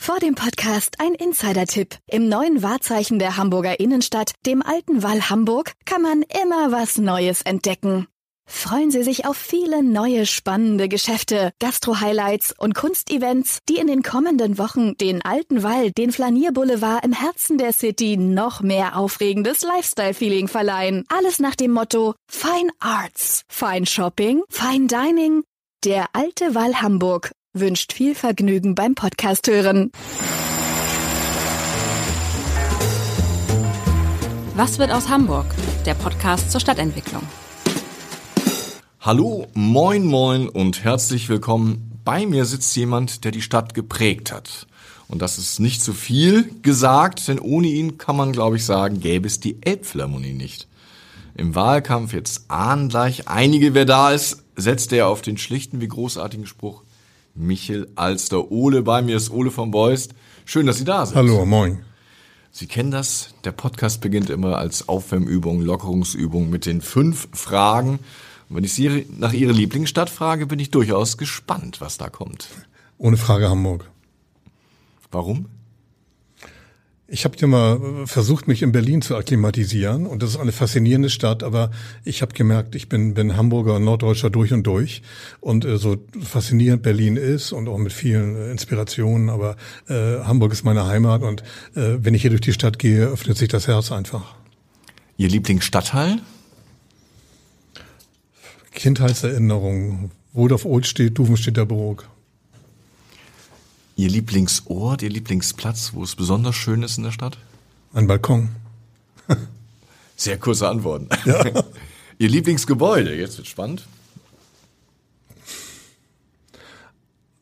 Vor dem Podcast ein Insider-Tipp. Im neuen Wahrzeichen der Hamburger Innenstadt, dem alten Wall Hamburg, kann man immer was Neues entdecken. Freuen Sie sich auf viele neue spannende Geschäfte, Gastro-Highlights und Kunstevents, die in den kommenden Wochen den alten Wall, den Flanierboulevard im Herzen der City noch mehr aufregendes Lifestyle-Feeling verleihen. Alles nach dem Motto Fine Arts, Fine Shopping, Fine Dining. Der alte Wall Hamburg wünscht viel Vergnügen beim Podcast hören. Was wird aus Hamburg? Der Podcast zur Stadtentwicklung. Hallo, moin, moin und herzlich willkommen. Bei mir sitzt jemand, der die Stadt geprägt hat. Und das ist nicht zu viel gesagt, denn ohne ihn kann man, glaube ich, sagen, gäbe es die Elbphilharmonie nicht. Im Wahlkampf jetzt ahnen gleich einige, wer da ist, setzt er auf den schlichten wie großartigen Spruch, Michel Alster Ole. Bei mir ist Ole von Beust. Schön, dass Sie da sind. Hallo, moin. Sie kennen das. Der Podcast beginnt immer als Aufwärmübung, Lockerungsübung mit den fünf Fragen. Und wenn ich Sie nach Ihrer Lieblingsstadt frage, bin ich durchaus gespannt, was da kommt. Ohne Frage Hamburg. Warum? Ich habe ja mal versucht, mich in Berlin zu akklimatisieren und das ist eine faszinierende Stadt, aber ich habe gemerkt, ich bin, bin Hamburger und Norddeutscher durch und durch und äh, so faszinierend Berlin ist und auch mit vielen äh, Inspirationen, aber äh, Hamburg ist meine Heimat und äh, wenn ich hier durch die Stadt gehe, öffnet sich das Herz einfach. Ihr Lieblingsstadtteil? Kindheitserinnerungen. Wodorf Old steht, Duvenstädter Burg. Ihr Lieblingsort, Ihr Lieblingsplatz, wo es besonders schön ist in der Stadt? Ein Balkon. Sehr kurze Antworten. Ja. Ihr Lieblingsgebäude, jetzt wird spannend.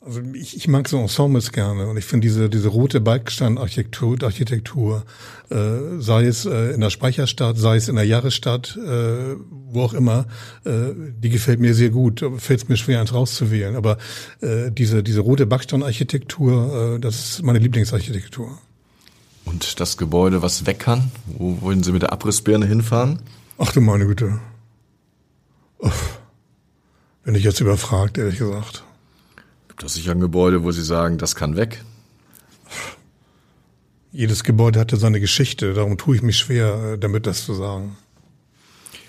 Also ich, ich mag so Ensembles gerne und ich finde diese diese rote Balkenstein-Architektur, Architektur, äh, sei es äh, in der Speicherstadt, sei es in der Jahresstadt, äh, wo auch immer, äh, die gefällt mir sehr gut. Fällt es mir schwer, eins rauszuwählen. Aber äh, diese diese rote Backsteinarchitektur, äh, das ist meine Lieblingsarchitektur. Und das Gebäude, was weg kann, wo wollen Sie mit der Abrissbirne hinfahren? Ach du meine Güte. Uff. Wenn ich jetzt überfragt, ehrlich gesagt. Gibt es sicher ein Gebäude, wo Sie sagen, das kann weg? Jedes Gebäude hatte seine Geschichte, darum tue ich mich schwer, äh, damit das zu sagen.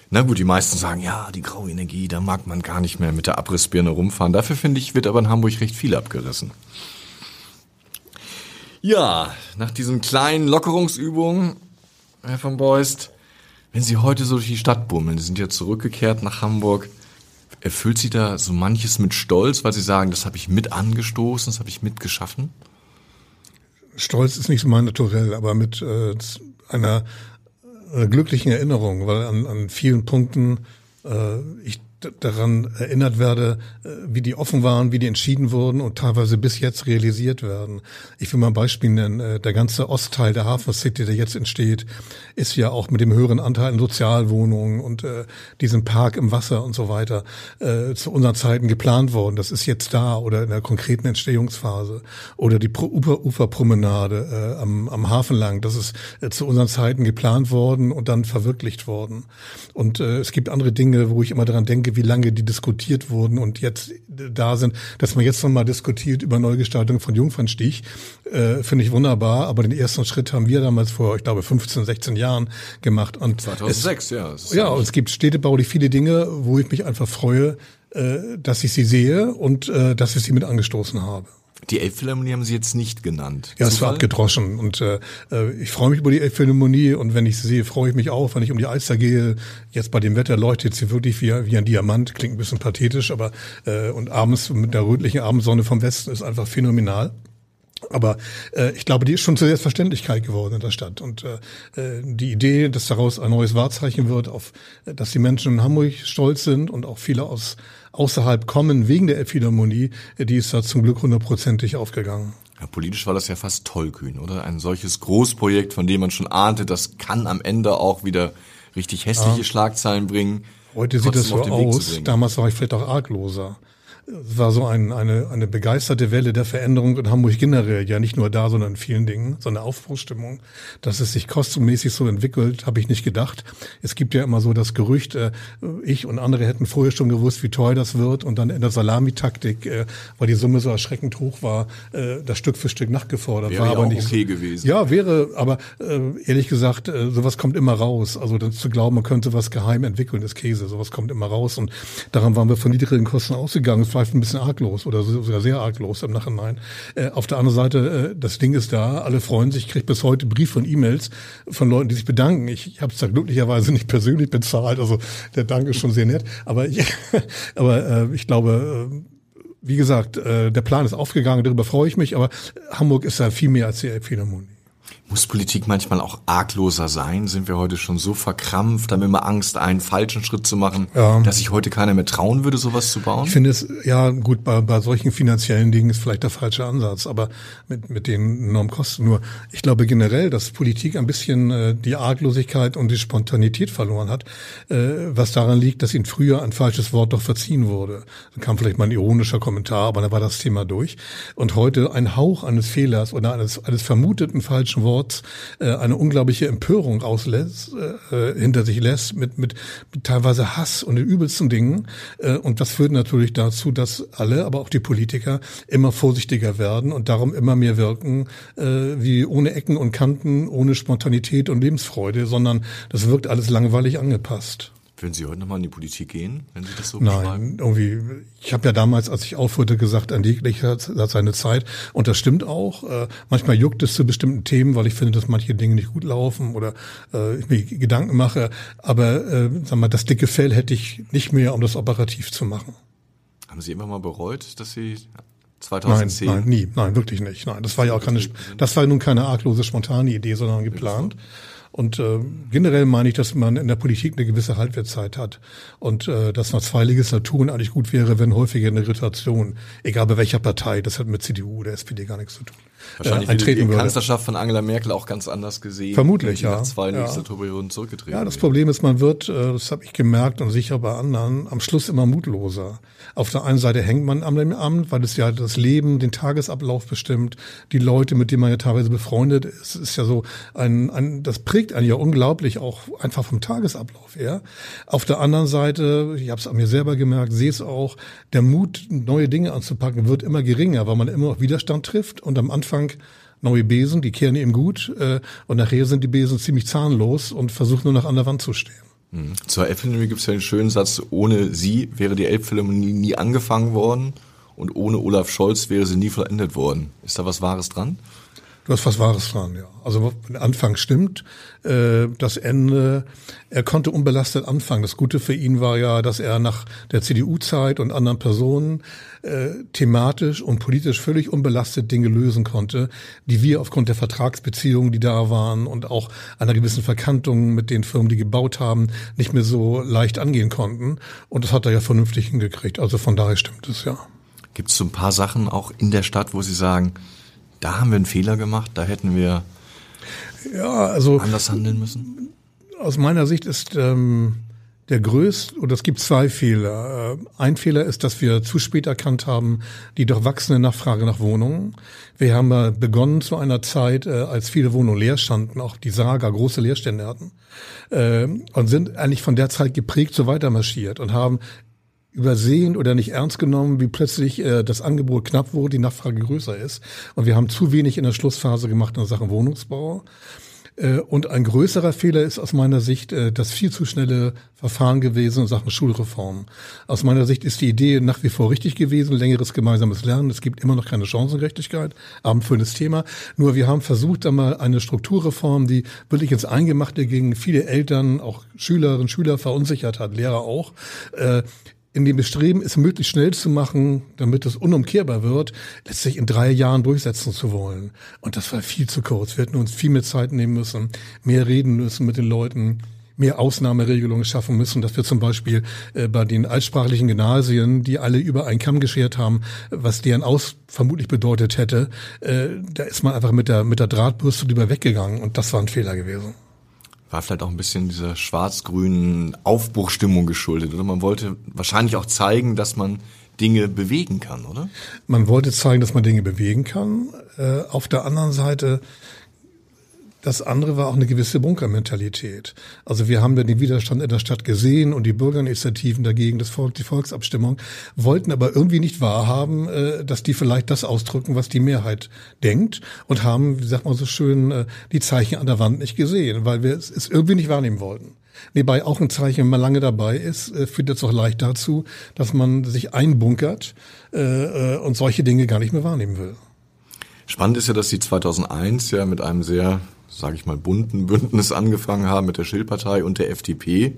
Na gut, die meisten sagen, ja, die graue Energie, da mag man gar nicht mehr mit der Abrissbirne rumfahren. Dafür finde ich, wird aber in Hamburg recht viel abgerissen. Ja, nach diesen kleinen Lockerungsübungen, Herr von Beust, wenn Sie heute so durch die Stadt bummeln, Sie sind ja zurückgekehrt nach Hamburg, erfüllt Sie da so manches mit Stolz, weil Sie sagen, das habe ich mit angestoßen, das habe ich mitgeschaffen? Stolz ist nicht so mein Naturell, aber mit äh, einer äh, glücklichen Erinnerung, weil an, an vielen Punkten äh, ich daran erinnert werde, äh, wie die offen waren, wie die entschieden wurden und teilweise bis jetzt realisiert werden. Ich will mal ein Beispiel nennen. Äh, der ganze Ostteil der Hafen City, der jetzt entsteht, ist ja auch mit dem höheren Anteil an Sozialwohnungen und äh, diesem Park im Wasser und so weiter äh, zu unseren Zeiten geplant worden. Das ist jetzt da oder in der konkreten Entstehungsphase. Oder die Ufer Uferpromenade äh, am, am Hafen lang, das ist äh, zu unseren Zeiten geplant worden und dann verwirklicht worden. Und äh, es gibt andere Dinge, wo ich immer daran denke, denke, wie lange die diskutiert wurden und jetzt da sind, dass man jetzt nochmal diskutiert über Neugestaltung von Jungfernstich, äh, finde ich wunderbar. Aber den ersten Schritt haben wir damals vor, ich glaube, 15, 16 Jahren gemacht. Und 2006, es, ja. Ja, und es gibt städtebaulich viele Dinge, wo ich mich einfach freue, äh, dass ich sie sehe und äh, dass ich sie mit angestoßen habe. Die Elbphilharmonie haben Sie jetzt nicht genannt. Ja, es war abgedroschen und äh, äh, ich freue mich über die Elbphilharmonie und wenn ich sie sehe, freue ich mich auch, wenn ich um die Alster gehe. Jetzt bei dem Wetter leuchtet sie wirklich wie, wie ein Diamant, klingt ein bisschen pathetisch, aber äh, und abends mit der rötlichen Abendsonne vom Westen ist einfach phänomenal. Aber äh, ich glaube, die ist schon zur Selbstverständlichkeit geworden in der Stadt. Und äh, äh die Idee, dass daraus ein neues Wahrzeichen wird, auf dass die Menschen in Hamburg stolz sind und auch viele aus außerhalb kommen wegen der Elbphilharmonie, die ist da zum Glück hundertprozentig aufgegangen. Ja, politisch war das ja fast tollkühn, oder? Ein solches Großprojekt, von dem man schon ahnte, das kann am Ende auch wieder richtig hässliche ja. Schlagzeilen bringen. Heute sieht das so aus. Damals war ich vielleicht auch argloser es war so ein, eine, eine begeisterte Welle der Veränderung in Hamburg generell, ja nicht nur da, sondern in vielen Dingen, so eine Aufbruchstimmung. Dass es sich kostümmäßig so entwickelt, habe ich nicht gedacht. Es gibt ja immer so das Gerücht, äh, ich und andere hätten vorher schon gewusst, wie teuer das wird und dann in der Salamitaktik, äh, weil die Summe so erschreckend hoch war, äh, das Stück für Stück nachgefordert. Wäre war aber nicht okay so, gewesen. Ja, wäre, aber äh, ehrlich gesagt, äh, sowas kommt immer raus. Also dann zu glauben, man könnte was geheim entwickeln, ist Käse. Sowas kommt immer raus und daran waren wir von niedrigen Kosten ausgegangen vielleicht ein bisschen arglos oder sogar sehr arglos im Nachhinein. Äh, auf der anderen Seite, äh, das Ding ist da, alle freuen sich, ich kriege bis heute Brief und E-Mails von Leuten, die sich bedanken. Ich, habe es da glücklicherweise nicht persönlich bezahlt, also der Dank ist schon sehr nett. Aber ich, aber äh, ich glaube, wie gesagt, der Plan ist aufgegangen, darüber freue ich mich, aber Hamburg ist da viel mehr als die Elbphilharmonie. Muss Politik manchmal auch argloser sein? Sind wir heute schon so verkrampft, haben immer Angst, einen falschen Schritt zu machen, ja. dass sich heute keiner mehr trauen würde, sowas zu bauen? Ich finde es, ja gut, bei, bei solchen finanziellen Dingen ist vielleicht der falsche Ansatz, aber mit, mit den enormen Kosten. Nur, ich glaube generell, dass Politik ein bisschen äh, die Arglosigkeit und die Spontanität verloren hat, äh, was daran liegt, dass ihnen früher ein falsches Wort doch verziehen wurde. Dann kam vielleicht mal ein ironischer Kommentar, aber dann war das Thema durch. Und heute ein Hauch eines Fehlers oder eines, eines vermuteten falschen Wortes Worts äh, eine unglaubliche Empörung auslässt, äh, hinter sich lässt, mit, mit, mit teilweise Hass und den übelsten Dingen. Äh, und das führt natürlich dazu, dass alle, aber auch die Politiker, immer vorsichtiger werden und darum immer mehr wirken, wie ohne Ecken und Kanten, ohne Spontanität und Lebensfreude, sondern das wirkt alles langweilig angepasst. Würden Sie heute nochmal in die Politik gehen, wenn Sie das so Nein, irgendwie, ich habe ja damals, als ich aufhörte, gesagt, an jeglicher hat seine Zeit. Und das stimmt auch. Äh, manchmal juckt es zu bestimmten Themen, weil ich finde, dass manche Dinge nicht gut laufen oder äh, ich mir Gedanken mache. Aber äh, sag mal, das dicke Fell hätte ich nicht mehr, um das operativ zu machen. Haben Sie immer mal bereut, dass Sie 2010? Nein, nein, nie, nein, wirklich nicht. Nein, das war ja auch keine, das war nun keine arglose, spontane Idee, sondern geplant. Und äh, generell meine ich, dass man in der Politik eine gewisse Halbwertszeit hat und äh, dass nach zwei Legislaturen eigentlich gut wäre, wenn häufiger eine Rotation, egal bei welcher Partei, das hat mit CDU oder SPD gar nichts zu tun. Wahrscheinlich äh, die Kanzlerschaft von Angela Merkel auch ganz anders gesehen. Vermutlich, ja. Nach zwei ja. Legislaturperioden zurückgetreten. Ja, das Problem ist, man wird, äh, das habe ich gemerkt und sicher bei anderen, am Schluss immer mutloser. Auf der einen Seite hängt man am Amt, weil es ja das Leben, den Tagesablauf bestimmt, die Leute, mit denen man ja teilweise befreundet ist, ist ja so ein, ein das prägt einen ja unglaublich auch einfach vom Tagesablauf her. Auf der anderen Seite, ich habe es an mir selber gemerkt, sehe es auch, der Mut, neue Dinge anzupacken, wird immer geringer, weil man immer noch Widerstand trifft und am Anfang neue Besen, die kehren eben gut äh, und nachher sind die Besen ziemlich zahnlos und versuchen nur noch an der Wand zu stehen. Mhm. Zur Elbphilharmonie gibt es ja einen schönen Satz, ohne sie wäre die Elbphilharmonie nie angefangen worden und ohne Olaf Scholz wäre sie nie vollendet worden. Ist da was Wahres dran? Du hast was Wahres dran, ja. Also der Anfang stimmt, äh, das Ende, er konnte unbelastet anfangen. Das Gute für ihn war ja, dass er nach der CDU-Zeit und anderen Personen äh, thematisch und politisch völlig unbelastet Dinge lösen konnte, die wir aufgrund der Vertragsbeziehungen, die da waren und auch einer gewissen Verkantung mit den Firmen, die gebaut haben, nicht mehr so leicht angehen konnten. Und das hat er ja vernünftig hingekriegt. Also von daher stimmt es ja. Gibt es so ein paar Sachen auch in der Stadt, wo Sie sagen, da haben wir einen Fehler gemacht, da hätten wir ja, also, anders handeln müssen? Aus meiner Sicht ist ähm, der größte, oder es gibt zwei Fehler. Äh, ein Fehler ist, dass wir zu spät erkannt haben, die doch wachsende Nachfrage nach Wohnungen. Wir haben ja begonnen zu einer Zeit, äh, als viele Wohnungen leer standen, auch die Saga große Leerstände hatten, äh, und sind eigentlich von der Zeit geprägt so weiter marschiert und haben übersehen oder nicht ernst genommen, wie plötzlich äh, das Angebot knapp wurde, die Nachfrage größer ist. Und wir haben zu wenig in der Schlussphase gemacht in Sachen Wohnungsbau. Äh, und ein größerer Fehler ist aus meiner Sicht äh, das viel zu schnelle Verfahren gewesen in Sachen Schulreform. Aus meiner Sicht ist die Idee nach wie vor richtig gewesen, längeres gemeinsames Lernen. Es gibt immer noch keine Chancengerechtigkeit, abendfüllendes Thema. Nur wir haben versucht, einmal eine Strukturreform, die wirklich ins Eingemachte ging, viele Eltern, auch Schülerinnen, Schüler verunsichert hat, Lehrer auch, äh, in dem Bestreben, es möglichst schnell zu machen, damit es unumkehrbar wird, letztlich in drei Jahren durchsetzen zu wollen. Und das war viel zu kurz. Wir hätten uns viel mehr Zeit nehmen müssen, mehr reden müssen mit den Leuten. mehr Ausnahmeregelungen schaffen müssen, dass wir zum Beispiel äh, bei den altsprachlichen Gymnasien, die alle über einen Kamm geschert haben, was deren Aus vermutlich bedeutet hätte, äh, da ist man einfach mit der, mit der Drahtbürste drüber weggegangen und das war ein Fehler gewesen war vielleicht auch ein bisschen dieser schwarz-grünen Aufbruchstimmung geschuldet. Oder man wollte wahrscheinlich auch zeigen, dass man Dinge bewegen kann, oder? Man wollte zeigen, dass man Dinge bewegen kann. Äh, auf der anderen Seite das andere war auch eine gewisse Bunkermentalität. Also wir haben ja den Widerstand in der Stadt gesehen und die Bürgerinitiativen dagegen, das Volk, die Volksabstimmung, wollten aber irgendwie nicht wahrhaben, äh, dass die vielleicht das ausdrücken, was die Mehrheit denkt und haben, wie sagt man so schön, äh, die Zeichen an der Wand nicht gesehen, weil wir es irgendwie nicht wahrnehmen wollten. Nebenbei auch ein Zeichen, wenn man lange dabei ist, äh, führt das auch leicht dazu, dass man sich einbunkert und solche Dinge gar nicht mehr wahrnehmen will. Spannend ist ja, dass Sie 2001 ja mit einem sehr sage ich mal, bunten Bündnis angefangen haben mit der Schildpartei und der FDP,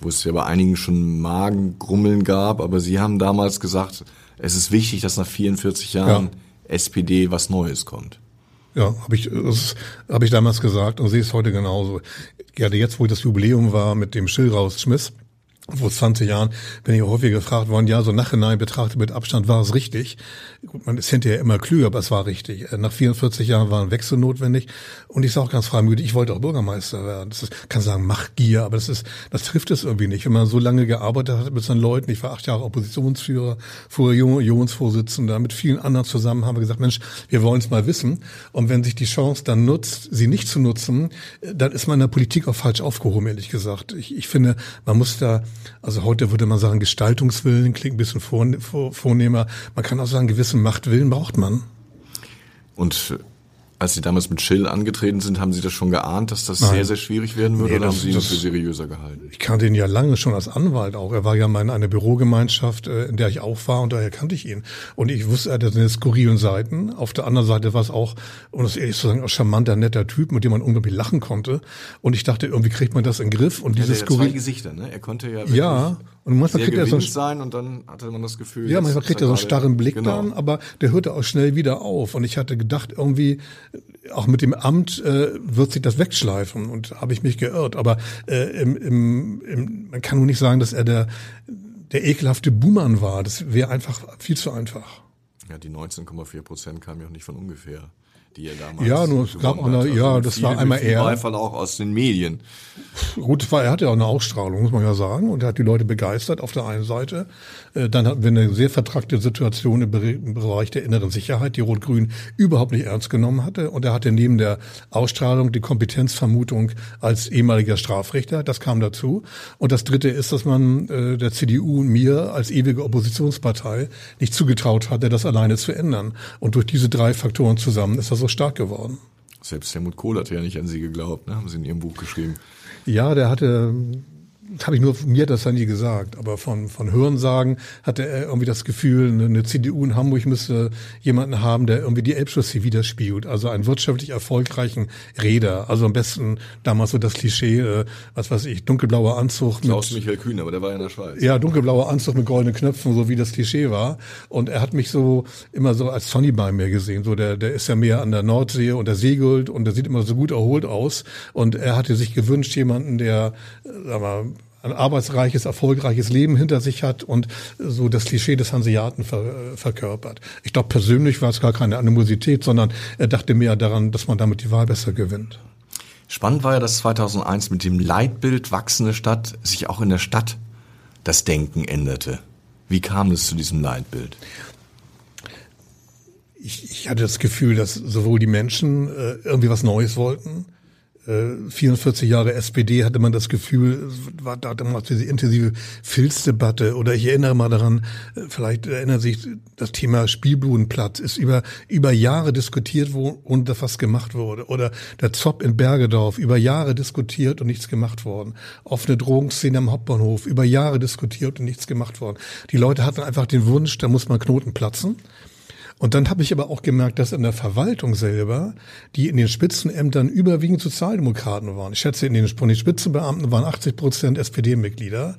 wo es ja bei einigen schon Magengrummeln gab, aber Sie haben damals gesagt, es ist wichtig, dass nach 44 Jahren ja. SPD was Neues kommt. Ja, habe ich, das habe ich damals gesagt und sehe es heute genauso. Gerade jetzt, wo das Jubiläum war mit dem Schill rausschmiss, vor 20 Jahren bin ich häufig gefragt worden, ja, so nachhinein betrachtet mit Abstand war es richtig. Gut, man ist hinterher immer klüger, aber es war richtig. Nach 44 Jahren war ein Wechsel notwendig und ich sage auch ganz freimütig, ich wollte auch Bürgermeister werden. Das ist, kann sagen, Machtgier, aber das ist, das trifft es irgendwie nicht. Wenn man so lange gearbeitet hat mit seinen Leuten, ich war acht Jahre Oppositionsführer, vorher Unionsvorsitzender, mit vielen anderen zusammen haben wir gesagt, Mensch, wir wollen es mal wissen. Und wenn sich die Chance dann nutzt, sie nicht zu nutzen, dann ist man in der Politik auch falsch aufgehoben, ehrlich gesagt. Ich, ich finde, man muss da also heute würde man sagen, Gestaltungswillen klingt ein bisschen vornehmer. Man kann auch sagen, gewissen Machtwillen braucht man. Und als Sie damals mit Schill angetreten sind, haben Sie das schon geahnt, dass das Nein. sehr, sehr schwierig werden würde nee, oder das, haben Sie ihn für seriöser gehalten? Ich kannte ihn ja lange schon als Anwalt auch. Er war ja mal in einer Bürogemeinschaft, äh, in der ich auch war und daher kannte ich ihn. Und ich wusste, er hatte seine skurrilen Seiten. Auf der anderen Seite war es auch, um das ehrlich zu sagen, ein charmanter, netter Typ, mit dem man unglaublich lachen konnte. Und ich dachte, irgendwie kriegt man das in den Griff. Und dieses skurril... zwei Gesichter, ne? Er konnte ja ja, und manchmal kriegt er so ein, sein und dann hatte man das Gefühl. Ja, manchmal kriegt er so einen starren Blick genau. dann, aber der hörte auch schnell wieder auf. Und ich hatte gedacht, irgendwie, auch mit dem Amt äh, wird sich das wegschleifen und habe ich mich geirrt. Aber äh, im, im, im, man kann nur nicht sagen, dass er der, der ekelhafte Buhmann war. Das wäre einfach viel zu einfach. Ja, die 19,4 Prozent kamen ja auch nicht von ungefähr die er damals Ja, nur es gab auch eine, also ja, das viel, war einmal er. Beifall auch aus den Medien. Gut, war, er hatte ja auch eine Ausstrahlung, muss man ja sagen, und er hat die Leute begeistert auf der einen Seite. Äh, dann hatten wir eine sehr vertrackte Situation im Bereich der inneren Sicherheit, die Rot-Grün überhaupt nicht ernst genommen hatte. Und er hatte neben der Ausstrahlung die Kompetenzvermutung als ehemaliger Strafrichter. Das kam dazu. Und das Dritte ist, dass man äh, der CDU und mir als ewige Oppositionspartei nicht zugetraut hatte, das alleine zu ändern. Und durch diese drei Faktoren zusammen ist das so stark geworden. Selbst Helmut Kohl hat ja nicht an Sie geglaubt, ne? haben Sie in Ihrem Buch geschrieben. Ja, der hatte habe ich nur mir das ja nie gesagt, aber von von Hörensagen hatte er irgendwie das Gefühl, eine, eine CDU in Hamburg müsste jemanden haben, der irgendwie die Elbchaussee widerspiegelt, also einen wirtschaftlich erfolgreichen Räder, also am besten damals so das Klischee, äh, was weiß ich, dunkelblauer Anzug Klaus mit Michael Kühn, aber der war ja in der Schweiz. Ja, dunkelblauer Anzug mit goldenen Knöpfen, so wie das Klischee war. Und er hat mich so immer so als Sonny bei mir gesehen, so der der ist ja mehr an der Nordsee und der segelt und der sieht immer so gut erholt aus. Und er hatte sich gewünscht jemanden, der äh, sag mal ein arbeitsreiches, erfolgreiches Leben hinter sich hat und so das Klischee des Hanseaten ver, verkörpert. Ich glaube, persönlich war es gar keine Animosität, sondern er dachte mehr daran, dass man damit die Wahl besser gewinnt. Spannend war ja, dass 2001 mit dem Leitbild wachsende Stadt sich auch in der Stadt das Denken änderte. Wie kam es zu diesem Leitbild? Ich, ich hatte das Gefühl, dass sowohl die Menschen äh, irgendwie was Neues wollten, 44 äh, Jahre SPD hatte man das Gefühl, war da damals diese intensive Filzdebatte oder ich erinnere mal daran, äh, vielleicht erinnert sich das Thema Spielbudenplatz ist über, über Jahre diskutiert und das was gemacht wurde oder der Zopp in Bergedorf über Jahre diskutiert und nichts gemacht worden. Offene Drogenszene am Hauptbahnhof über Jahre diskutiert und nichts gemacht worden. Die Leute hatten einfach den Wunsch, da muss man Knoten platzen. Und dann habe ich aber auch gemerkt, dass in der Verwaltung selber, die in den Spitzenämtern überwiegend Sozialdemokraten waren. Ich schätze, in den, von den Spitzenbeamten waren 80 Prozent SPD-Mitglieder.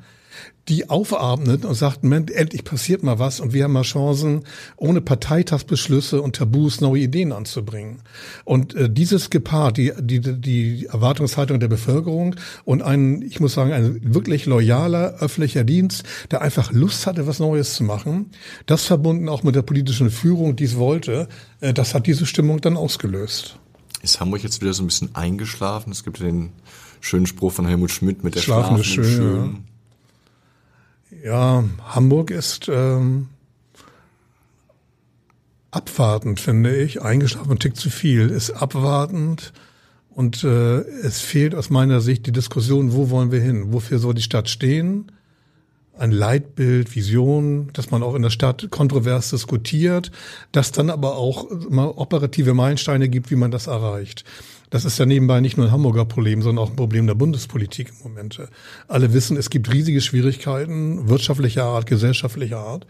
Die aufatmet und sagt, Mensch, endlich passiert mal was und wir haben mal Chancen, ohne Parteitagsbeschlüsse und Tabus neue Ideen anzubringen. Und äh, dieses gepaart, die, die, die Erwartungshaltung der Bevölkerung und ein, ich muss sagen, ein wirklich loyaler öffentlicher Dienst, der einfach Lust hatte, was Neues zu machen, das verbunden auch mit der politischen Führung, die es wollte, äh, das hat diese Stimmung dann ausgelöst. Ist Hamburg jetzt wieder so ein bisschen eingeschlafen? Es gibt ja den schönen Spruch von Helmut Schmidt mit der Schlafen Schlafen ist schön, Ja, Hamburg ist ähm, abwartend, finde ich. Eingeschlafen ein Tick zu viel. Ist abwartend und äh, es fehlt aus meiner Sicht die Diskussion, wo wollen wir hin? Wofür soll die Stadt stehen? Ein Leitbild, Vision, dass man auch in der Stadt kontrovers diskutiert, dass dann aber auch mal operative Meilensteine gibt, wie man das erreicht. Das ist ja nebenbei nicht nur ein Hamburger Problem, sondern auch ein Problem der Bundespolitik im Moment. Alle wissen, es gibt riesige Schwierigkeiten wirtschaftlicher Art, gesellschaftlicher Art.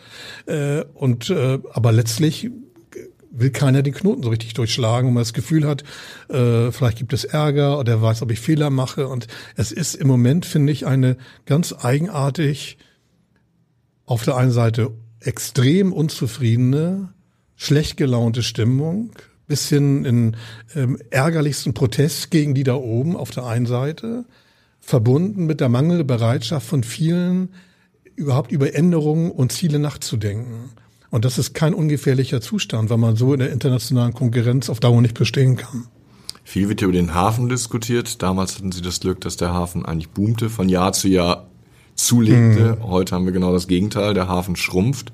Äh, und äh, aber letztlich will keiner den Knoten so richtig durchschlagen, wo man das Gefühl hat, äh, vielleicht gibt es Ärger oder er weiß, ob ich Fehler mache. Und es ist im Moment, finde ich, eine ganz eigenartig, auf der einen Seite extrem unzufriedene, schlecht gelaunte Stimmung, bisschen in ähm, ärgerlichsten Protest gegen die da oben auf der einen Seite, verbunden mit der mangelnden Bereitschaft von vielen, überhaupt über Änderungen und Ziele nachzudenken. Und das ist kein ungefährlicher Zustand, weil man so in der internationalen Konkurrenz auf Dauer nicht bestehen kann. Viel wird über den Hafen diskutiert. Damals hatten Sie das Glück, dass der Hafen eigentlich boomte, von Jahr zu Jahr zulegte. Mhm. Heute haben wir genau das Gegenteil. Der Hafen schrumpft.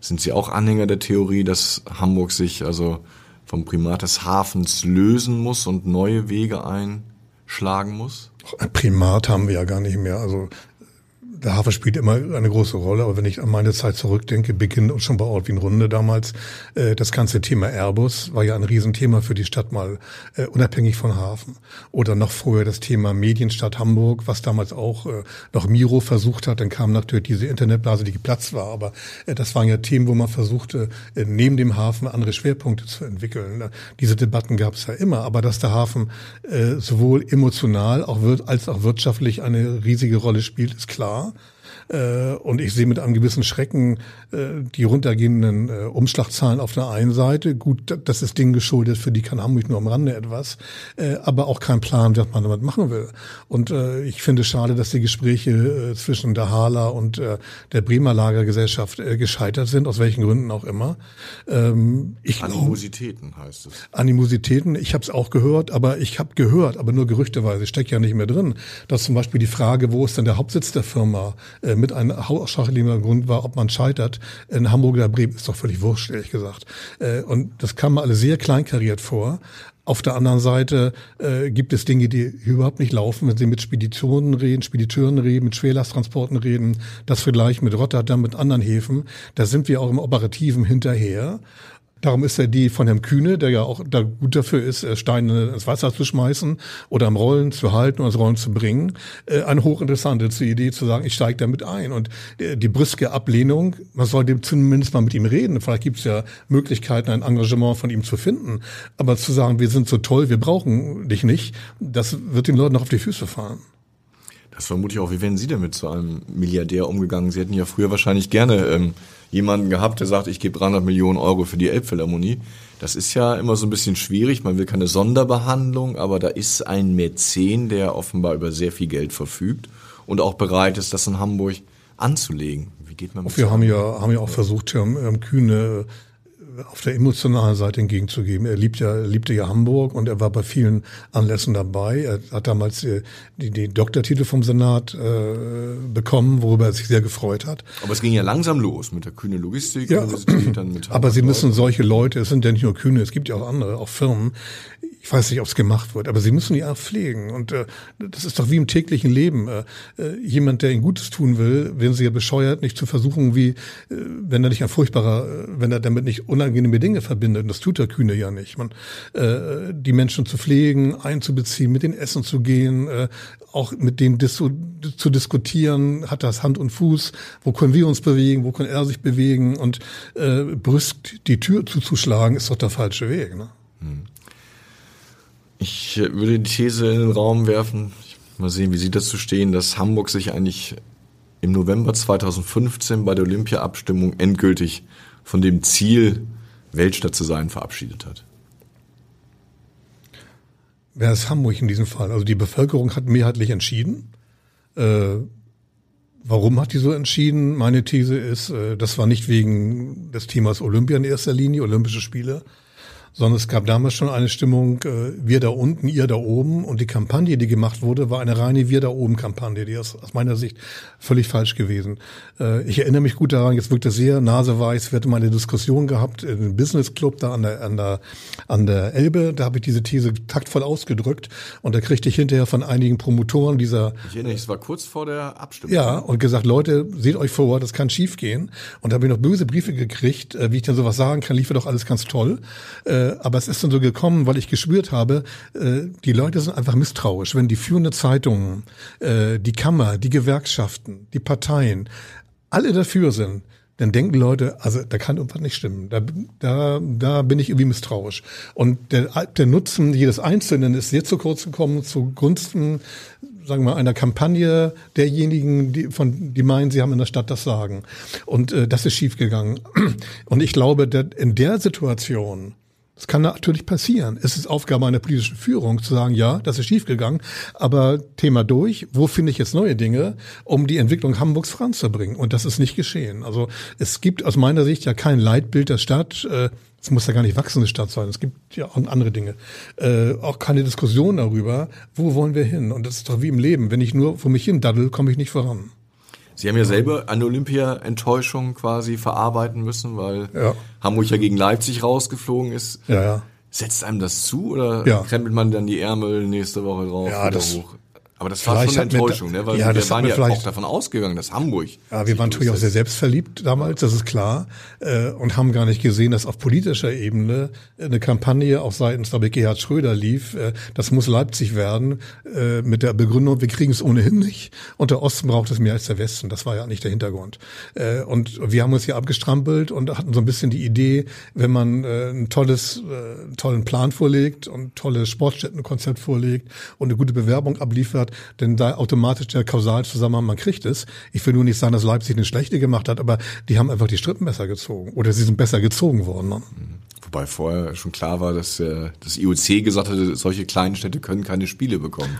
Sind Sie auch Anhänger der Theorie, dass Hamburg sich also vom Primat des Hafens lösen muss und neue Wege einschlagen muss? Primat haben wir ja gar nicht mehr. Also der Hafen spielt immer eine große Rolle, aber wenn ich an meine Zeit zurückdenke, beginnt und schon bei Ort Wien Runde damals, äh, das ganze Thema Airbus war ja ein Riesenthema für die Stadt mal, äh, unabhängig von Hafen. Oder noch vorher das Thema Medienstadt Hamburg, was damals auch äh, noch Miro versucht hat, dann kam natürlich diese Internetblase, die geplatzt war, aber äh, das waren ja Themen, wo man versuchte, äh, neben dem Hafen andere Schwerpunkte zu entwickeln. Diese Debatten gab es ja immer, aber dass der Hafen äh, sowohl emotional auch wird, als auch wirtschaftlich eine riesige Rolle spielt, ist klar. Äh, und ich sehe mit einem gewissen Schrecken äh, die runtergehenden äh, Umschlagzahlen auf der einen Seite. Gut, das ist Ding geschuldet, für die kann Hamburg nur am Rande etwas, aber auch kein Plan, was man damit machen will. Und ich finde es schade, dass die Gespräche zwischen der Hala und der Bremer Lagergesellschaft gescheitert sind, aus welchen Gründen auch immer. Ähm, ich Animositäten heißt es. Animositäten, ich habe es auch gehört, aber ich habe gehört, aber nur gerüchteweise, ich stecke ja nicht mehr drin, dass zum Beispiel die Frage, wo ist denn der Hauptsitz der Firma, mit einem ausschlaggebenden Grund war, ob man scheitert. In Hamburg oder Bremen ist doch völlig wurscht, ehrlich gesagt. Äh, und das kam mir alle sehr kleinkariert vor. Auf der anderen Seite äh, gibt es Dinge, die überhaupt nicht laufen, wenn Sie mit Speditionen reden, Spediteuren reden, mit Schwerlasttransporten reden, das Vergleich mit Rotterdam, mit anderen Häfen. Da sind wir auch im Operativen hinterher. Darum ist ja die von Herrn Kühne, der ja auch da gut dafür ist, äh, Steine ins Wasser zu schmeißen oder am Rollen zu halten und ins Rollen zu bringen, äh, eine hochinteressante Idee zu sagen, ich steige damit ein. Und äh, die brüske Ablehnung, man sollte zumindest mal mit ihm reden. Vielleicht gibt es ja Möglichkeiten, ein Engagement von ihm zu finden. Aber zu sagen, wir sind so toll, wir brauchen dich nicht, das wird den Leuten noch auf die Füße fahren. Das vermute ich auch. Wie wären Sie denn mit so einem Milliardär umgegangen? Sie hätten ja früher wahrscheinlich gerne ähm, jemanden gehabt, der sagt, ich gebe 300 Millionen Euro für die Elbphilharmonie. Das ist ja immer so ein bisschen schwierig. Man will keine Sonderbehandlung, aber da ist ein Mäzen, der offenbar über sehr viel Geld verfügt und auch bereit ist, das in Hamburg anzulegen. Wie geht man mit Wir haben ja, haben ja auch versucht, Herrn Kühne auf der emotionalen Seite entgegenzugeben. Er liebt ja, liebte ja Hamburg und er war bei vielen Anlässen dabei. Er hat damals die, die, die Doktortitel vom Senat äh, bekommen, worüber er sich sehr gefreut hat. Aber es ging ja langsam los mit der Kühne Logistik. Ja, aber Sie müssen solche Leute, es sind ja nicht nur Kühne, es gibt ja auch andere, auch Firmen, ich weiß nicht, ob es gemacht wird, aber sie müssen auch pflegen. Und äh, das ist doch wie im täglichen Leben. Äh, äh, jemand, der ihnen Gutes tun will, werden sie ja bescheuert, nicht zu versuchen, wie, äh, wenn er nicht ein furchtbarer, äh, wenn er damit nicht unangenehme Dinge verbindet. Und das tut der Kühne ja nicht. Man, äh, die Menschen zu pflegen, einzubeziehen, mit denen essen zu gehen, äh, auch mit denen dis zu diskutieren, hat das Hand und Fuß, wo können wir uns bewegen, wo kann er sich bewegen und äh, brüsk die Tür zuzuschlagen, ist doch der falsche Weg. Ne? Ich würde die These in den Raum werfen, mal sehen, wie Sie dazu stehen, dass Hamburg sich eigentlich im November 2015 bei der Olympia-Abstimmung endgültig von dem Ziel, Weltstadt zu sein, verabschiedet hat? Wer ist Hamburg in diesem Fall? Also die Bevölkerung hat mehrheitlich entschieden. Äh, warum hat die so entschieden? Meine These ist, äh, das war nicht wegen des Themas Olympia in erster Linie, Olympische Spiele, sondern es gab damals schon eine Stimmung, äh, wir da unten, ihr da oben. Und die Kampagne, die gemacht wurde, war eine reine Wir da oben Kampagne, die ist aus meiner Sicht völlig falsch gewesen. Äh, ich erinnere mich gut daran, jetzt wirkt das sehr naseweiß. Wir hatten mal eine Diskussion gehabt im Business Club da an der, an der, an der Elbe. Da habe ich diese These taktvoll ausgedrückt. Und da kriegte ich hinterher von einigen Promotoren dieser... Ich erinnere mich, es war kurz vor der Abstimmung. Ja, und gesagt, Leute, seht euch vor, das kann schief gehen. Und da habe ich noch böse Briefe gekriegt, äh, wie ich dann sowas sagen kann, lief doch alles ganz toll aber es ist dann so gekommen, weil ich gespürt habe, äh, die Leute sind einfach misstrauisch. Wenn die führenden Zeitungen, äh, die Kammer, die Gewerkschaften, die Parteien, alle dafür sind, dann denken Leute, also da kann irgendwas nicht stimmen. Da, da, da bin ich irgendwie misstrauisch. Und der, der Nutzen jedes Einzelnen ist sehr zu kurz gekommen zugunsten, sagen wir mal, einer Kampagne derjenigen, die von die meinen, sie haben in der Stadt das Sagen. Und äh, das ist schiefgegangen. Und ich glaube, in der Situation das kann natürlich passieren. Es ist Aufgabe einer politischen Führung zu sagen, ja, das ist schiefgegangen, aber Thema durch, wo finde ich jetzt neue Dinge, um die Entwicklung Hamburgs voranzubringen? Und das ist nicht geschehen. Also es gibt aus meiner Sicht ja kein Leitbild der Stadt. Äh, es muss ja gar nicht wachsende Stadt sein. Es gibt ja auch andere Dinge. Äh, auch keine Diskussion darüber, wo wollen wir hin? Und das ist doch wie im Leben. Wenn ich nur vor mich hin daddel, komme ich nicht voran. Sie haben ja selber eine Olympia-Enttäuschung quasi verarbeiten müssen, weil ja. Hamburg ja gegen Leipzig rausgeflogen ist. Ja, ja. Setzt einem das zu oder krempelt man dann die Ärmel nächste Woche drauf ja, das, hoch? Aber das war schon eine Enttäuschung, ne? weil ja, wir waren ja auch davon ausgegangen, dass Hamburg. Ja, wir waren natürlich auch sehr selbstverliebt damals, das ist klar, äh, und haben gar nicht gesehen, dass auf politischer Ebene eine Kampagne auch seitens, ich, Gerhard Schröder lief. Äh, das muss Leipzig werden, äh, mit der Begründung, wir kriegen es ohnehin nicht und der Osten braucht es mehr als der Westen. Das war ja nicht der Hintergrund. Äh, und wir haben uns hier abgestrampelt und hatten so ein bisschen die Idee, wenn man äh, ein tolles, äh, tollen Plan vorlegt und tolles Sportstättenkonzept vorlegt und eine gute Bewerbung abliefert, hat, denn da automatisch der Kausalzusammenhang, man kriegt es. Ich will nur nicht sagen, dass Leipzig eine schlechte gemacht hat, aber die haben einfach die Strippen besser gezogen oder sie sind besser gezogen worden. Ne? Wobei vorher schon klar war, dass äh, das IOC gesagt hatte, solche kleinen Städte können keine Spiele bekommen.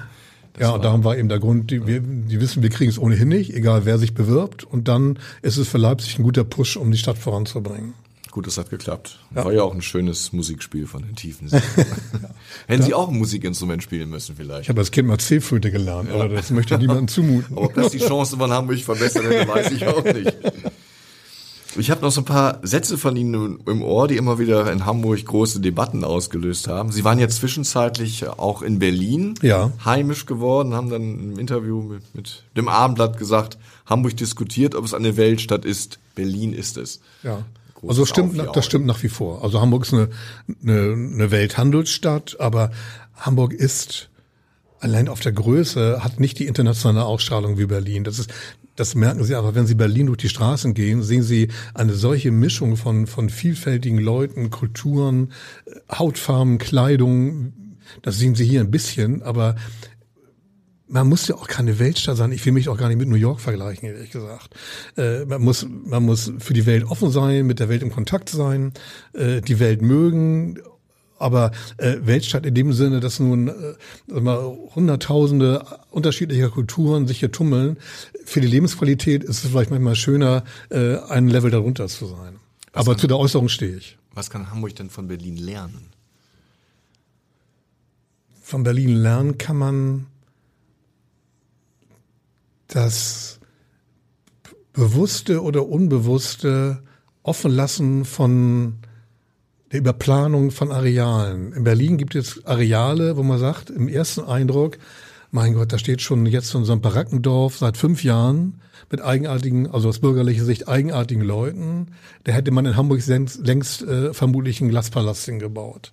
Das ja, und darum war eben der Grund, die, wir, die wissen, wir kriegen es ohnehin nicht, egal wer sich bewirbt. Und dann ist es für Leipzig ein guter Push, um die Stadt voranzubringen. Gut, das hat geklappt. Ja. War ja auch ein schönes Musikspiel von den Tiefen. Hätten Sie auch ein Musikinstrument spielen müssen vielleicht? Ich habe als Kind mal C-Flöte gelernt, aber das möchte niemandem zumuten. Aber ob das die Chance von Hamburg verbessern hätte, weiß ich auch nicht. Ich habe noch so ein paar Sätze von Ihnen im Ohr, die immer wieder in Hamburg große Debatten ausgelöst haben. Sie waren ja zwischenzeitlich auch in Berlin ja. heimisch geworden, haben dann im Interview mit, mit dem Abendblatt gesagt, Hamburg diskutiert, ob es eine Weltstadt ist. Berlin ist es. Ja also stimmt, das stimmt nach wie vor. Also Hamburg ist eine, eine, eine Welthandelsstadt, aber Hamburg ist allein auf der Größe hat nicht die internationale Ausstrahlung wie Berlin. Das ist, das merken Sie aber, wenn Sie Berlin durch die Straßen gehen, sehen Sie eine solche Mischung von, von vielfältigen Leuten, Kulturen, Hautfarben, Kleidung. Das sehen Sie hier ein bisschen, aber man muss ja auch keine Weltstadt sein. Ich will mich auch gar nicht mit New York vergleichen, ehrlich gesagt. Äh, man muss, man muss für die Welt offen sein, mit der Welt im Kontakt sein, äh, die Welt mögen. Aber äh, Weltstadt in dem Sinne, dass nun äh, mal, Hunderttausende unterschiedlicher Kulturen sich hier tummeln, für die Lebensqualität ist es vielleicht manchmal schöner, äh, ein Level darunter zu sein. Was Aber kann, zu der Äußerung stehe ich. Was kann Hamburg denn von Berlin lernen? Von Berlin lernen kann man das bewusste oder unbewusste Offenlassen von der Überplanung von Arealen. In Berlin gibt es Areale, wo man sagt, im ersten Eindruck, mein Gott, da steht schon jetzt in so einem Barackendorf seit fünf Jahren mit eigenartigen, also aus bürgerlicher Sicht eigenartigen Leuten. Da hätte man in Hamburg längst, längst äh, vermutlich einen Glaspalast hingebaut.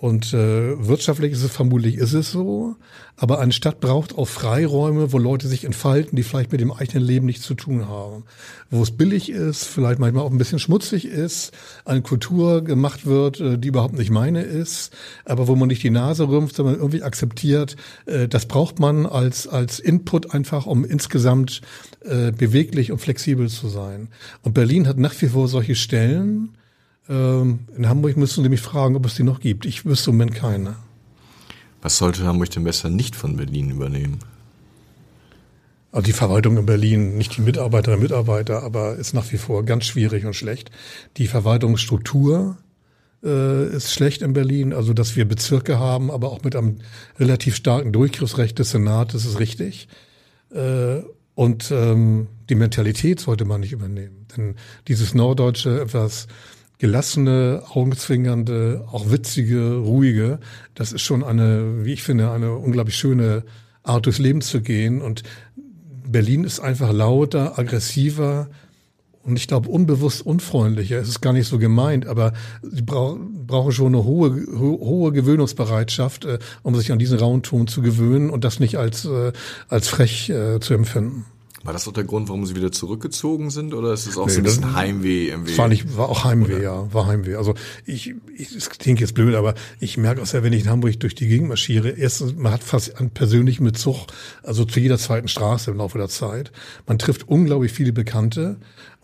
Und äh, wirtschaftlich ist es vermutlich ist es so, aber eine Stadt braucht auch Freiräume, wo Leute sich entfalten, die vielleicht mit dem eigenen Leben nichts zu tun haben. Wo es billig ist, vielleicht manchmal auch ein bisschen schmutzig ist, eine Kultur gemacht wird, äh, die überhaupt nicht meine ist, aber wo man nicht die Nase rümpft, sondern irgendwie akzeptiert, äh, das braucht man als, als Input einfach, um insgesamt äh, beweglich und flexibel zu sein. Und Berlin hat nach wie vor solche Stellen, ähm, in Hamburg müssen Sie mich fragen, ob es die noch gibt. Ich wüsste im Moment keine. Was sollte Hamburg denn besser nicht von Berlin übernehmen? Also die Verwaltung in Berlin, nicht die Mitarbeiterinnen und Mitarbeiter, aber ist nach wie vor ganz schwierig und schlecht. Die Verwaltungsstruktur äh, ist schlecht in Berlin, also dass wir Bezirke haben, aber auch mit einem relativ starken Durchgriffsrecht des Senats, das ist richtig. Äh, und ähm, die Mentalität sollte man nicht übernehmen. Denn dieses norddeutsche, etwas gelassene, augenzwingernde, auch witzige, ruhige, das ist schon eine, wie ich finde, eine unglaublich schöne Art durchs Leben zu gehen. Und Berlin ist einfach lauter, aggressiver und ich glaube unbewusst unfreundlicher. Es ist gar nicht so gemeint, aber sie brauch, brauchen schon eine hohe, ho hohe Gewöhnungsbereitschaft, äh, um sich an diesen rauen Ton zu gewöhnen und das nicht als, äh, als frech äh, zu empfinden. War das auch der Grund, warum sie wieder zurückgezogen sind, oder ist es auch nee, so ein bisschen Heimweh im Weg? War nicht, war auch Heimweh, oder? ja, war Heimweh. Also ich, ich, es klingt jetzt blöd, aber ich merke auch sehr, wenn ich in Hamburg durch die Gegend marschiere, erstens, man hat fast einen persönlichen Bezug, also zu jeder zweiten Straße im Laufe der Zeit. Man trifft unglaublich viele Bekannte.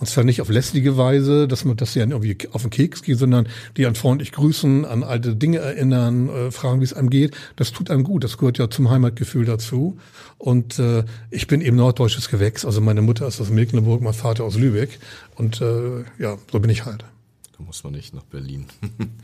Und zwar nicht auf lästige Weise, dass man, dass sie irgendwie auf den Keks gehen, sondern die an freundlich grüßen, an alte Dinge erinnern, äh, fragen, wie es einem geht. Das tut einem gut. Das gehört ja zum Heimatgefühl dazu. Und äh, ich bin eben norddeutsches Gewächs. Also meine Mutter ist aus Mecklenburg, mein Vater aus Lübeck. Und äh, ja, so bin ich halt. Da muss man nicht nach Berlin.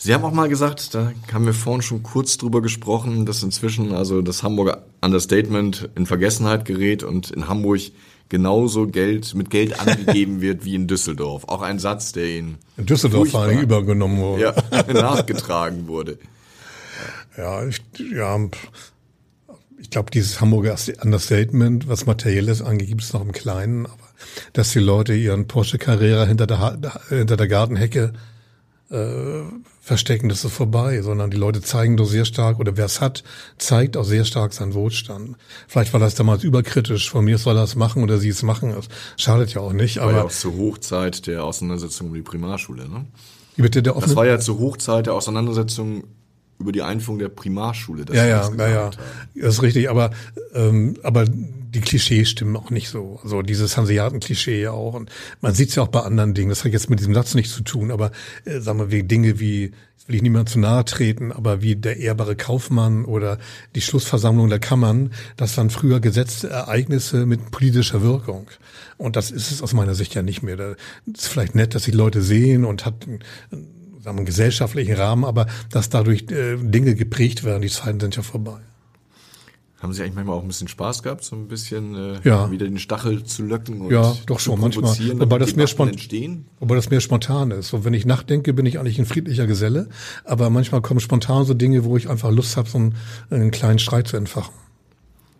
Sie haben auch mal gesagt, da haben wir vorhin schon kurz drüber gesprochen, dass inzwischen also das Hamburger Understatement in Vergessenheit gerät und in Hamburg genauso Geld mit Geld angegeben wird wie in Düsseldorf. Auch ein Satz, der Ihnen in Düsseldorf allem übergenommen wurde. Ja, nachgetragen wurde. Ja, ich, ja, ich glaube, dieses Hamburger Understatement, was Materielles angeht, gibt es noch im Kleinen, aber dass die Leute ihren Porsche Carrera hinter der, hinter der Gartenhecke äh, verstecken, das ist vorbei, sondern die Leute zeigen doch sehr stark, oder wer es hat, zeigt auch sehr stark seinen Wohlstand. Vielleicht war das damals überkritisch, von mir soll er es machen oder sie es machen, das schadet ja auch nicht. Aber war ja auch zur Hochzeit der Auseinandersetzung um die Primarschule, ne? Bitte? Das war ja zur Hochzeit der Auseinandersetzung über die Einführung der Primarschule. ja, ja, ja, ja, das ist richtig, aber, ähm, aber die Klischees stimmen auch nicht so. Also dieses Hanseaten-Klischee ja auch. Und man sieht es ja auch bei anderen Dingen. Das hat jetzt mit diesem Satz nichts zu tun, aber äh, sagen wir, wie Dinge wie, will ich niemand zu nahe treten, aber wie der ehrbare Kaufmann oder die Schlussversammlung der Kammern, das waren früher gesetzte Ereignisse mit politischer Wirkung. Und das ist es aus meiner Sicht ja nicht mehr. Da ist vielleicht nett, dass die Leute sehen und hat sagen wir, gesellschaftlichen Rahmen, aber dass dadurch äh, Dinge geprägt werden, die Zeiten sind ja vorbei. Haben Sie eigentlich manchmal auch ein bisschen Spaß gehabt, so ein bisschen äh, ja. wieder den Stachel zu löcken und ja, doch schon manchmal. Wobei das mehr spontan, wobei das mehr spontan ist. Und wenn ich nachdenke, bin ich eigentlich ein friedlicher Geselle, aber manchmal kommen spontan so Dinge, wo ich einfach Lust habe, so einen, einen kleinen Streit zu entfachen.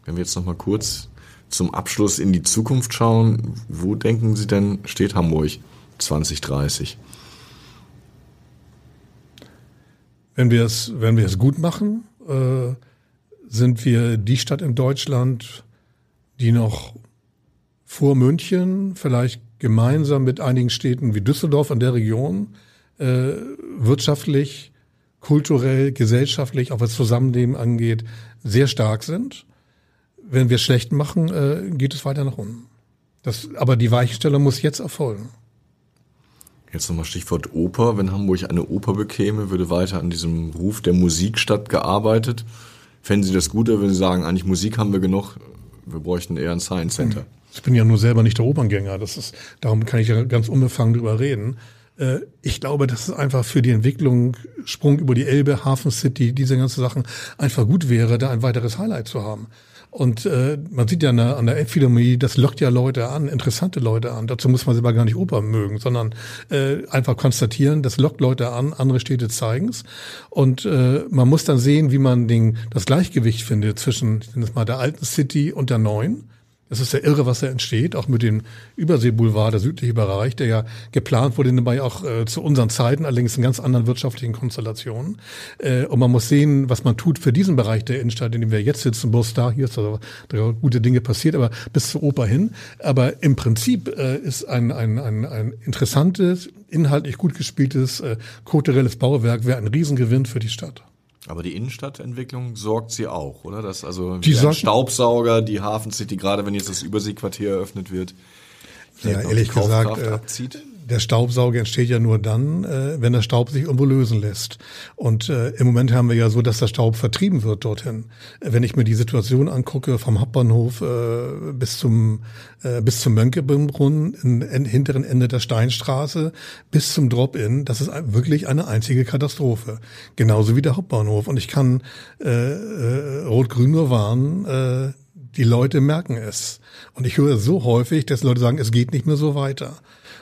Wenn wir jetzt noch mal kurz zum Abschluss in die Zukunft schauen, wo denken Sie denn steht Hamburg 2030? Wenn wir es, wenn wir es gut machen. Äh, sind wir die Stadt in Deutschland, die noch vor München, vielleicht gemeinsam mit einigen Städten wie Düsseldorf in der Region, äh, wirtschaftlich, kulturell, gesellschaftlich, auch was Zusammenleben angeht, sehr stark sind. Wenn wir schlecht machen, äh, geht es weiter nach unten. Das, aber die Weichenstellung muss jetzt erfolgen. Jetzt nochmal Stichwort Oper. Wenn Hamburg eine Oper bekäme, würde weiter an diesem Ruf der Musikstadt gearbeitet. Fänden Sie das gut, wenn Sie sagen, eigentlich Musik haben wir genug, wir bräuchten eher ein Science Center? Ich bin ja nur selber nicht der Operngänger, das ist, darum kann ich ja ganz unbefangen drüber reden. Äh, ich glaube, dass es einfach für die Entwicklung Sprung über die Elbe, Hafen City, diese ganzen Sachen einfach gut wäre, da ein weiteres Highlight zu haben. Und äh, man sieht ja an der, an der Elbphilharmonie, das lockt ja Leute an, interessante Leute an. Dazu muss man selber gar nicht Oper mögen, sondern äh, einfach konstatieren, das lockt Leute an, andere Städte zeigen's. Und äh, man muss dann sehen, wie man den, das Gleichgewicht findet zwischen ich das mal der alten City und der neuen. Das ist ja irre, was da entsteht, auch mit dem Überseeboulevard, der südliche Bereich, der ja geplant wurde, dabei auch äh, zu unseren Zeiten, allerdings in ganz anderen wirtschaftlichen Konstellationen. Äh, und man muss sehen, was man tut für diesen Bereich der Innenstadt, in dem wir jetzt sitzen, bloß da, hier ist also, da gute Dinge passiert, aber bis zur Oper hin. Aber im Prinzip äh, ist ein, ein, ein, ein interessantes, inhaltlich gut gespieltes, äh, kulturelles Bauwerk wäre ein Riesengewinn für die Stadt. Aber die Innenstadtentwicklung sorgt sie auch, oder? Dass also die ein Staubsauger, die Hafen City, gerade wenn jetzt das Überseequartier eröffnet wird, ja, ehrlich gesagt, äh, abzieht der Staubsauger entsteht ja nur dann, äh, wenn der Staub sich irgendwo lösen lässt. Und äh, im Moment haben wir ja so, dass der Staub vertrieben wird dorthin. Wenn ich mir die Situation angucke vom Hauptbahnhof äh, bis zum äh, bis zum Mönckebrunn, im hinteren Ende der Steinstraße, bis zum Drop-in, das ist wirklich eine einzige Katastrophe. Genauso wie der Hauptbahnhof. Und ich kann äh, äh, Rot-Grün nur warnen, äh, die Leute merken es. Und ich höre so häufig, dass Leute sagen, es geht nicht mehr so weiter.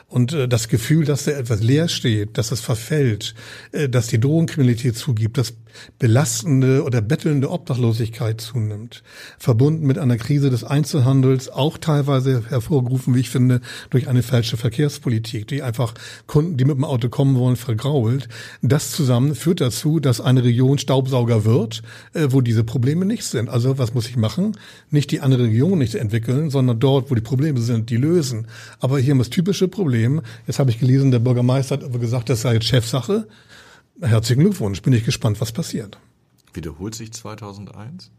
Und äh, das Gefühl, dass da etwas leer steht, dass es verfällt, äh, dass die Drogenkriminalität zugibt, dass belastende oder bettelnde Obdachlosigkeit zunimmt, verbunden mit einer Krise des Einzelhandels, auch teilweise hervorgerufen, wie ich finde, durch eine falsche Verkehrspolitik, die einfach Kunden, die mit dem Auto kommen wollen, vergrault. Das zusammen führt dazu, dass eine Region Staubsauger wird, äh, wo diese Probleme nicht sind. Also was muss ich machen? Nicht die andere Region nicht entwickeln, sondern dort, wo die Probleme sind, die lösen. Aber hier haben wir das typische Problem. Jetzt habe ich gelesen, der Bürgermeister hat gesagt, das sei jetzt Chefsache. Herzlichen Glückwunsch. Bin ich gespannt, was passiert. Wiederholt sich 2001?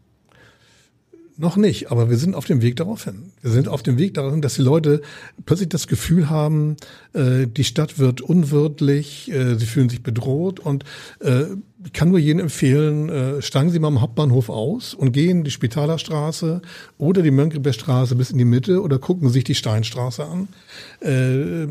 Noch nicht, aber wir sind auf dem Weg darauf hin. Wir sind auf dem Weg darauf dass die Leute plötzlich das Gefühl haben, äh, die Stadt wird unwirtlich, äh, sie fühlen sich bedroht und äh, ich kann nur jedem empfehlen, äh, steigen Sie mal am Hauptbahnhof aus und gehen die Spitalerstraße oder die Mönckebergstraße bis in die Mitte oder gucken sich die Steinstraße an. Äh,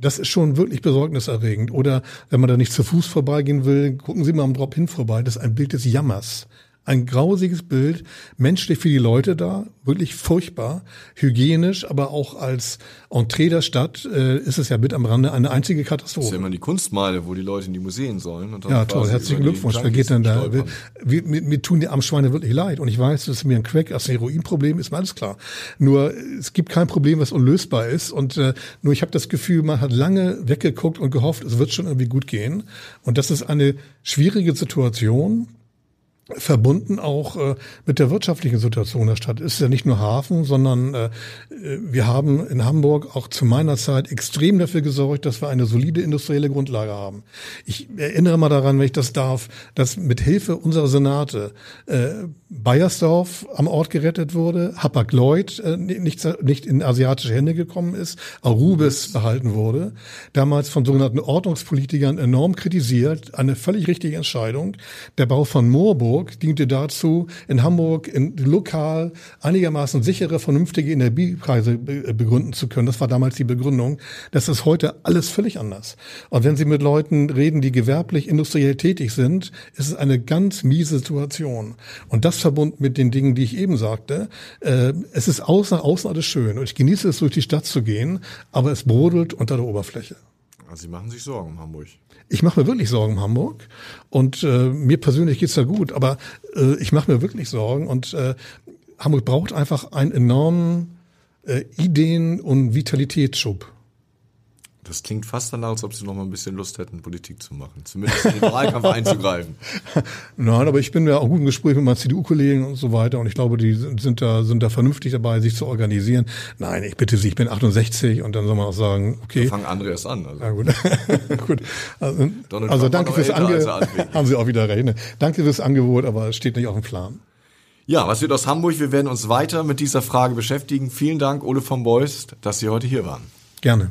das ist schon wirklich besorgniserregend. Oder wenn man da nicht zu Fuß vorbeigehen will, gucken Sie mal am Drop hin vorbei. Das ist ein Bild des Jammers ein grausiges Bild, menschlich für die Leute da, wirklich furchtbar, hygienisch, aber auch als Entree der Stadt äh, ist es ja mit am Rande eine einzige Katastrophe. Das ist ja immer die Kunstmeile, wo die Leute in die Museen sollen. Ja, toll, herzlichen Glückwunsch. Wer geht denn da? Wir, mir, mir tun die Armschweine wirklich leid und ich weiß, dass mir ein Crack, also ein Heroinproblem ist mir alles klar. Nur es gibt kein Problem, was unlösbar ist und äh, nur ich habe das Gefühl, man hat lange weggeguckt und gehofft, es wird schon irgendwie gut gehen und das ist eine schwierige Situation, verbunden auch äh, mit der wirtschaftlichen Situation der Stadt. Ist ja nicht nur Hafen, sondern äh, wir haben in Hamburg auch zu meiner Zeit extrem dafür gesorgt, dass wir eine solide industrielle Grundlage haben. Ich erinnere mal daran, wenn ich das darf, dass mit Hilfe unserer Senate äh, Bayersdorf am Ort gerettet wurde, Hapag-Lloyd äh, nicht, nicht in asiatische Hände gekommen ist, Arubis behalten wurde, damals von sogenannten Ordnungspolitikern enorm kritisiert, eine völlig richtige Entscheidung. Der Bau von Moorburg diente dazu, in Hamburg in lokal einigermaßen sichere, vernünftige Energiepreise begründen zu können. Das war damals die Begründung. Das ist heute alles völlig anders. Und wenn Sie mit Leuten reden, die gewerblich, industriell tätig sind, ist es eine ganz miese Situation. Und das verbunden mit den Dingen, die ich eben sagte, äh, es ist außen, außen alles schön. Und ich genieße es, durch die Stadt zu gehen, aber es brodelt unter der Oberfläche. Also Sie machen sich Sorgen um Hamburg. Ich mache mir wirklich Sorgen um Hamburg und äh, mir persönlich geht's da gut, aber äh, ich mache mir wirklich Sorgen und äh, Hamburg braucht einfach einen enormen äh, Ideen- und Vitalitätsschub. Das klingt fast danach, als ob Sie noch mal ein bisschen Lust hätten, Politik zu machen. Zumindest in den Wahlkampf einzugreifen. Nein, aber ich bin ja auch gut im Gespräch mit meinen CDU-Kollegen und so weiter. Und ich glaube, die sind da, sind da vernünftig dabei, sich zu organisieren. Nein, ich bitte Sie, ich bin 68 und dann soll man auch sagen, okay. Da fangen andere erst an. Also. Ja, gut. gut. Also, also danke fürs Angebot. Haben Sie auch wieder recht. Ne? Danke fürs Angebot, aber es steht nicht auf dem Plan. Ja, was wird aus Hamburg? Wir werden uns weiter mit dieser Frage beschäftigen. Vielen Dank, Ole von Beuys, dass Sie heute hier waren. Gerne.